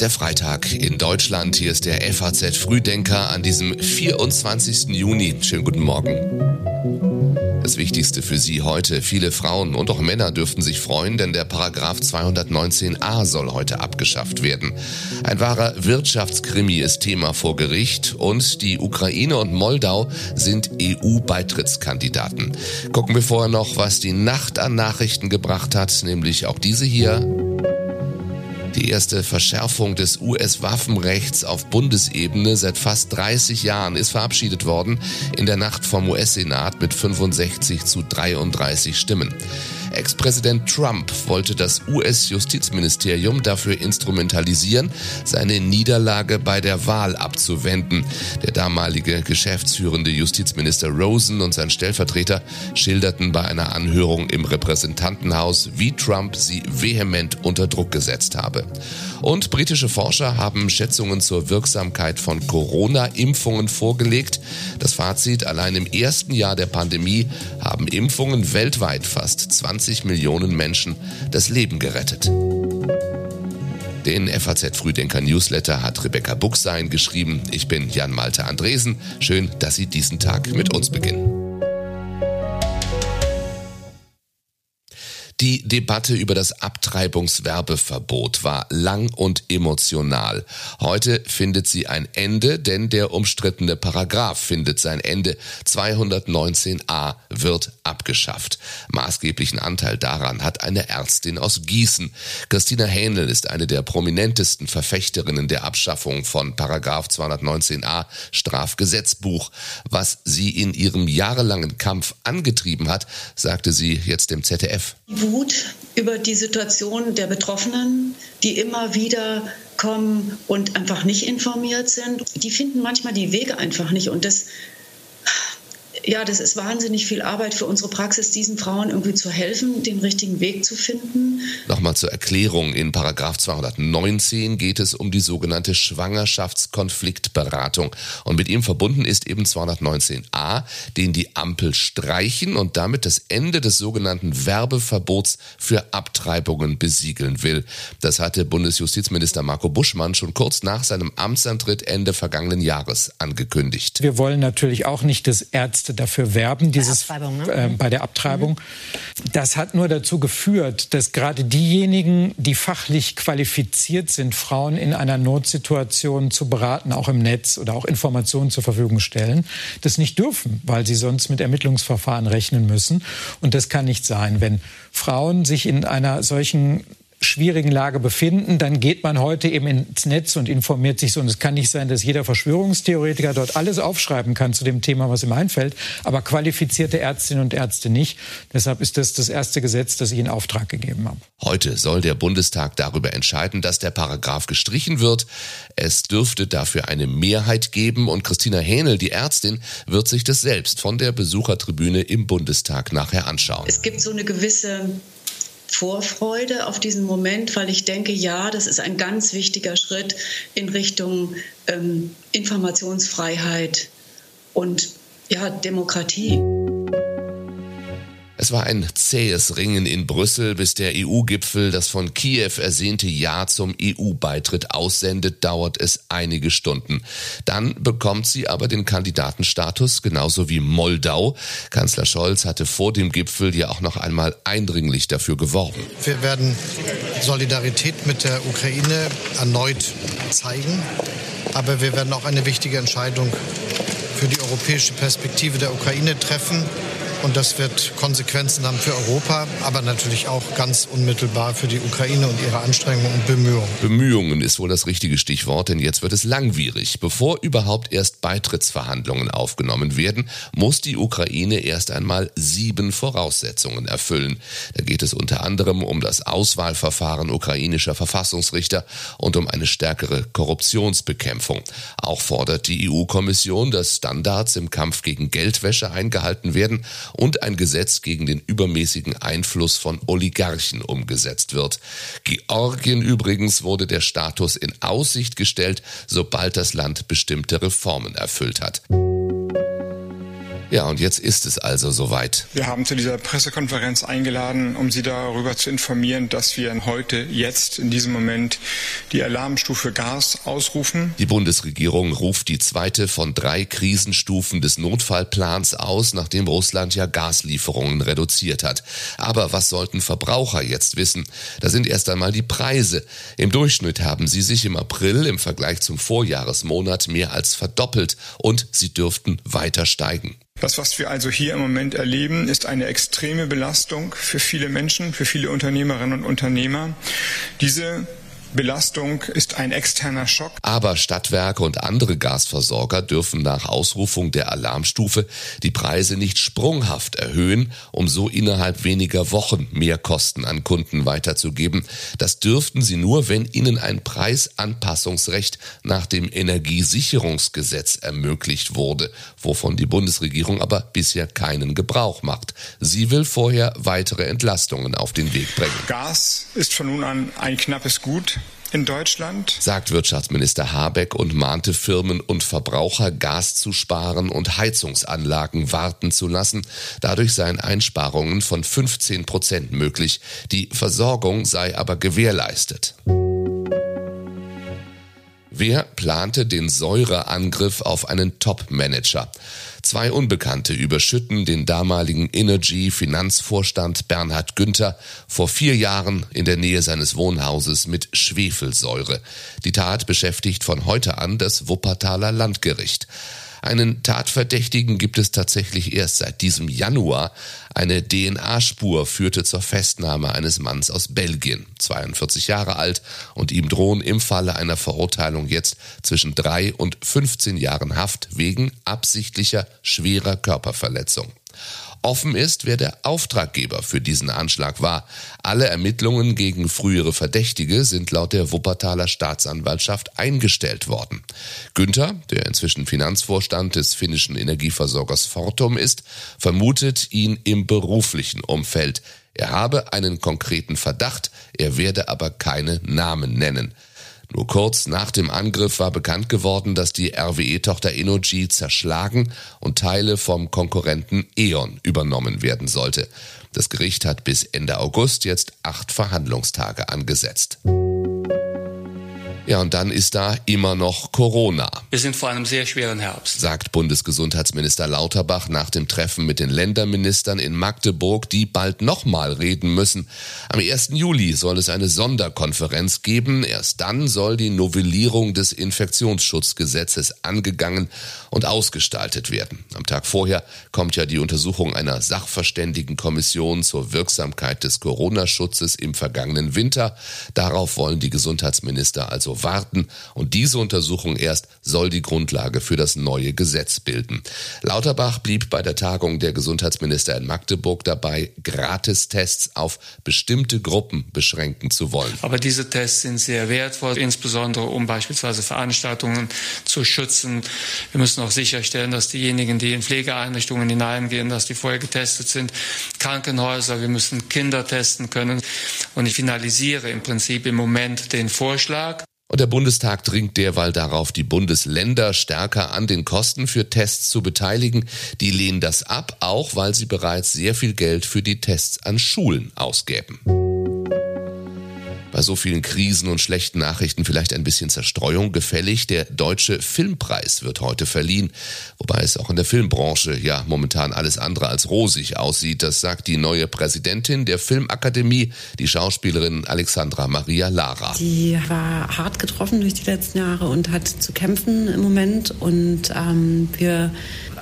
Der Freitag in Deutschland. Hier ist der FAZ Frühdenker an diesem 24. Juni. Schönen guten Morgen. Das Wichtigste für Sie heute. Viele Frauen und auch Männer dürften sich freuen, denn der Paragraph 219a soll heute abgeschafft werden. Ein wahrer Wirtschaftskrimi ist Thema vor Gericht und die Ukraine und Moldau sind EU-Beitrittskandidaten. Gucken wir vorher noch, was die Nacht an Nachrichten gebracht hat, nämlich auch diese hier. Die erste Verschärfung des US-Waffenrechts auf Bundesebene seit fast 30 Jahren ist verabschiedet worden in der Nacht vom US-Senat mit 65 zu 33 Stimmen. Ex-Präsident Trump wollte das US-Justizministerium dafür instrumentalisieren, seine Niederlage bei der Wahl abzuwenden. Der damalige geschäftsführende Justizminister Rosen und sein Stellvertreter schilderten bei einer Anhörung im Repräsentantenhaus, wie Trump sie vehement unter Druck gesetzt habe. Und britische Forscher haben Schätzungen zur Wirksamkeit von Corona-Impfungen vorgelegt. Das Fazit, allein im ersten Jahr der Pandemie haben Impfungen weltweit fast 20 Millionen Menschen das Leben gerettet. Den FAZ Frühdenker Newsletter hat Rebecca Buchsein geschrieben. Ich bin Jan Malte Andresen. Schön, dass Sie diesen Tag mit uns beginnen. Die Debatte über das Abtreibungswerbeverbot war lang und emotional. Heute findet sie ein Ende, denn der umstrittene Paragraph findet sein Ende. 219a wird abgeschafft. Maßgeblichen Anteil daran hat eine Ärztin aus Gießen. Christina Hähnel ist eine der prominentesten Verfechterinnen der Abschaffung von Paragraph 219a Strafgesetzbuch. Was sie in ihrem jahrelangen Kampf angetrieben hat, sagte sie jetzt dem ZDF. Wut über die Situation der Betroffenen, die immer wieder kommen und einfach nicht informiert sind. Die finden manchmal die Wege einfach nicht und das ja, das ist wahnsinnig viel Arbeit für unsere Praxis, diesen Frauen irgendwie zu helfen, den richtigen Weg zu finden. Nochmal zur Erklärung. In Paragraph 219 geht es um die sogenannte Schwangerschaftskonfliktberatung. Und mit ihm verbunden ist eben 219a, den die Ampel streichen und damit das Ende des sogenannten Werbeverbots für Abtreibungen besiegeln will. Das hatte Bundesjustizminister Marco Buschmann schon kurz nach seinem Amtsantritt Ende vergangenen Jahres angekündigt. Wir wollen natürlich auch nicht, dass Ärzte dafür werben, dieses bei, ne? äh, bei der Abtreibung. Mhm. Das hat nur dazu geführt, dass gerade diejenigen, die fachlich qualifiziert sind, Frauen in einer Notsituation zu beraten, auch im Netz oder auch Informationen zur Verfügung stellen, das nicht dürfen, weil sie sonst mit Ermittlungsverfahren rechnen müssen. Und das kann nicht sein, wenn Frauen sich in einer solchen schwierigen Lage befinden, dann geht man heute eben ins Netz und informiert sich so. Und es kann nicht sein, dass jeder Verschwörungstheoretiker dort alles aufschreiben kann zu dem Thema, was ihm einfällt, aber qualifizierte Ärztinnen und Ärzte nicht. Deshalb ist das das erste Gesetz, das ich in Auftrag gegeben habe. Heute soll der Bundestag darüber entscheiden, dass der Paragraph gestrichen wird. Es dürfte dafür eine Mehrheit geben und Christina Hähnel, die Ärztin, wird sich das selbst von der Besuchertribüne im Bundestag nachher anschauen. Es gibt so eine gewisse Vorfreude auf diesen Moment, weil ich denke, ja, das ist ein ganz wichtiger Schritt in Richtung ähm, Informationsfreiheit und ja, Demokratie. Es war ein zähes Ringen in Brüssel, bis der EU-Gipfel das von Kiew ersehnte Ja zum EU-Beitritt aussendet, dauert es einige Stunden. Dann bekommt sie aber den Kandidatenstatus, genauso wie Moldau. Kanzler Scholz hatte vor dem Gipfel ja auch noch einmal eindringlich dafür geworben. Wir werden Solidarität mit der Ukraine erneut zeigen, aber wir werden auch eine wichtige Entscheidung für die europäische Perspektive der Ukraine treffen. Und das wird Konsequenzen haben für Europa, aber natürlich auch ganz unmittelbar für die Ukraine und ihre Anstrengungen und Bemühungen. Bemühungen ist wohl das richtige Stichwort, denn jetzt wird es langwierig. Bevor überhaupt erst Beitrittsverhandlungen aufgenommen werden, muss die Ukraine erst einmal sieben Voraussetzungen erfüllen. Da geht es unter anderem um das Auswahlverfahren ukrainischer Verfassungsrichter und um eine stärkere Korruptionsbekämpfung. Auch fordert die EU-Kommission, dass Standards im Kampf gegen Geldwäsche eingehalten werden und ein Gesetz gegen den übermäßigen Einfluss von Oligarchen umgesetzt wird. Georgien übrigens wurde der Status in Aussicht gestellt, sobald das Land bestimmte Reformen erfüllt hat. Ja, und jetzt ist es also soweit. Wir haben zu dieser Pressekonferenz eingeladen, um Sie darüber zu informieren, dass wir heute, jetzt, in diesem Moment die Alarmstufe Gas ausrufen. Die Bundesregierung ruft die zweite von drei Krisenstufen des Notfallplans aus, nachdem Russland ja Gaslieferungen reduziert hat. Aber was sollten Verbraucher jetzt wissen? Da sind erst einmal die Preise. Im Durchschnitt haben sie sich im April im Vergleich zum Vorjahresmonat mehr als verdoppelt und sie dürften weiter steigen. Das, was wir also hier im Moment erleben, ist eine extreme Belastung für viele Menschen, für viele Unternehmerinnen und Unternehmer. Diese Belastung ist ein externer Schock. Aber Stadtwerke und andere Gasversorger dürfen nach Ausrufung der Alarmstufe die Preise nicht sprunghaft erhöhen, um so innerhalb weniger Wochen mehr Kosten an Kunden weiterzugeben. Das dürften sie nur, wenn ihnen ein Preisanpassungsrecht nach dem Energiesicherungsgesetz ermöglicht wurde, wovon die Bundesregierung aber bisher keinen Gebrauch macht. Sie will vorher weitere Entlastungen auf den Weg bringen. Gas ist von nun an ein knappes Gut in Deutschland, sagt Wirtschaftsminister Habeck und mahnte Firmen und Verbraucher, Gas zu sparen und Heizungsanlagen warten zu lassen. Dadurch seien Einsparungen von 15 Prozent möglich. Die Versorgung sei aber gewährleistet. Wer plante den Säureangriff auf einen Top-Manager? Zwei Unbekannte überschütten den damaligen Energy-Finanzvorstand Bernhard Günther vor vier Jahren in der Nähe seines Wohnhauses mit Schwefelsäure. Die Tat beschäftigt von heute an das Wuppertaler Landgericht. Einen Tatverdächtigen gibt es tatsächlich erst seit diesem Januar. Eine DNA-Spur führte zur Festnahme eines Manns aus Belgien, 42 Jahre alt, und ihm drohen im Falle einer Verurteilung jetzt zwischen drei und 15 Jahren Haft wegen absichtlicher schwerer Körperverletzung. Offen ist, wer der Auftraggeber für diesen Anschlag war. Alle Ermittlungen gegen frühere Verdächtige sind laut der Wuppertaler Staatsanwaltschaft eingestellt worden. Günther, der inzwischen Finanzvorstand des finnischen Energieversorgers Fortum ist, vermutet ihn im beruflichen Umfeld. Er habe einen konkreten Verdacht, er werde aber keine Namen nennen. Nur kurz nach dem Angriff war bekannt geworden, dass die RWE-Tochter Energy zerschlagen und Teile vom Konkurrenten E.ON übernommen werden sollte. Das Gericht hat bis Ende August jetzt acht Verhandlungstage angesetzt. Ja, und dann ist da immer noch Corona. Wir sind vor einem sehr schweren Herbst, sagt Bundesgesundheitsminister Lauterbach nach dem Treffen mit den Länderministern in Magdeburg, die bald nochmal reden müssen. Am 1. Juli soll es eine Sonderkonferenz geben. Erst dann soll die Novellierung des Infektionsschutzgesetzes angegangen und ausgestaltet werden. Am Tag vorher kommt ja die Untersuchung einer Sachverständigenkommission zur Wirksamkeit des Corona-Schutzes im vergangenen Winter. Darauf wollen die Gesundheitsminister also warten und diese Untersuchung erst soll die Grundlage für das neue Gesetz bilden. Lauterbach blieb bei der Tagung der Gesundheitsminister in Magdeburg dabei, Gratistests auf bestimmte Gruppen beschränken zu wollen. Aber diese Tests sind sehr wertvoll, insbesondere um beispielsweise Veranstaltungen zu schützen. Wir müssen auch sicherstellen, dass diejenigen, die in Pflegeeinrichtungen hineingehen, dass die vorher getestet sind. Krankenhäuser, wir müssen Kinder testen können. Und ich finalisiere im Prinzip im Moment den Vorschlag. Und der Bundestag dringt derweil darauf, die Bundesländer stärker an den Kosten für Tests zu beteiligen. Die lehnen das ab, auch weil sie bereits sehr viel Geld für die Tests an Schulen ausgeben bei so vielen Krisen und schlechten Nachrichten vielleicht ein bisschen Zerstreuung gefällig. Der Deutsche Filmpreis wird heute verliehen, wobei es auch in der Filmbranche ja momentan alles andere als rosig aussieht. Das sagt die neue Präsidentin der Filmakademie, die Schauspielerin Alexandra Maria Lara. Die war hart getroffen durch die letzten Jahre und hat zu kämpfen im Moment und ähm, wir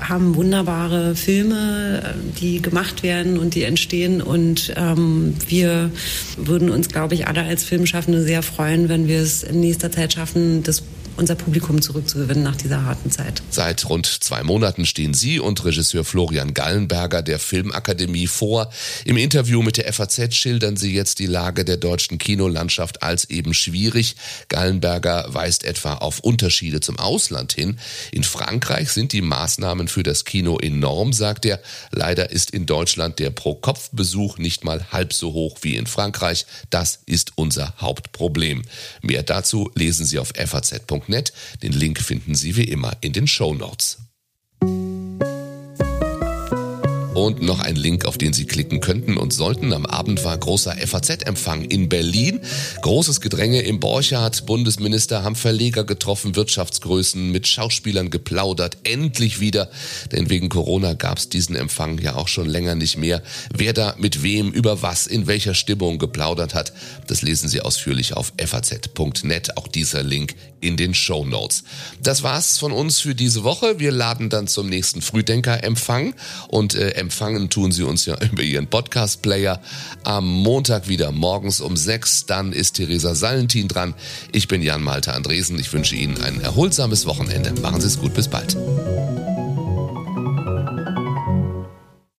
haben wunderbare Filme, die gemacht werden und die entstehen. Und ähm, wir würden uns, glaube ich, alle als Filmschaffende sehr freuen, wenn wir es in nächster Zeit schaffen, das unser Publikum zurückzugewinnen nach dieser harten Zeit. Seit rund zwei Monaten stehen Sie und Regisseur Florian Gallenberger der Filmakademie vor. Im Interview mit der FAZ schildern Sie jetzt die Lage der deutschen Kinolandschaft als eben schwierig. Gallenberger weist etwa auf Unterschiede zum Ausland hin. In Frankreich sind die Maßnahmen für das Kino enorm, sagt er. Leider ist in Deutschland der Pro-Kopf-Besuch nicht mal halb so hoch wie in Frankreich. Das ist unser Hauptproblem. Mehr dazu lesen Sie auf faz.de den Link finden Sie wie immer in den Show Notes. Gewohnt noch ein Link, auf den Sie klicken könnten und sollten. Am Abend war großer FAZ-Empfang in Berlin. Großes Gedränge im Borchardt. Bundesminister haben Verleger getroffen, Wirtschaftsgrößen mit Schauspielern geplaudert. Endlich wieder, denn wegen Corona gab es diesen Empfang ja auch schon länger nicht mehr. Wer da mit wem, über was, in welcher Stimmung geplaudert hat, das lesen Sie ausführlich auf faz.net. Auch dieser Link in den Show Notes. Das war's von uns für diese Woche. Wir laden dann zum nächsten Frühdenker-Empfang und äh, empfangen tun Sie uns ja über Ihren Podcast-Player. Am Montag wieder morgens um sechs. Dann ist Theresa Salentin dran. Ich bin Jan Malte Andresen. Ich wünsche Ihnen ein erholsames Wochenende. Machen Sie es gut. Bis bald.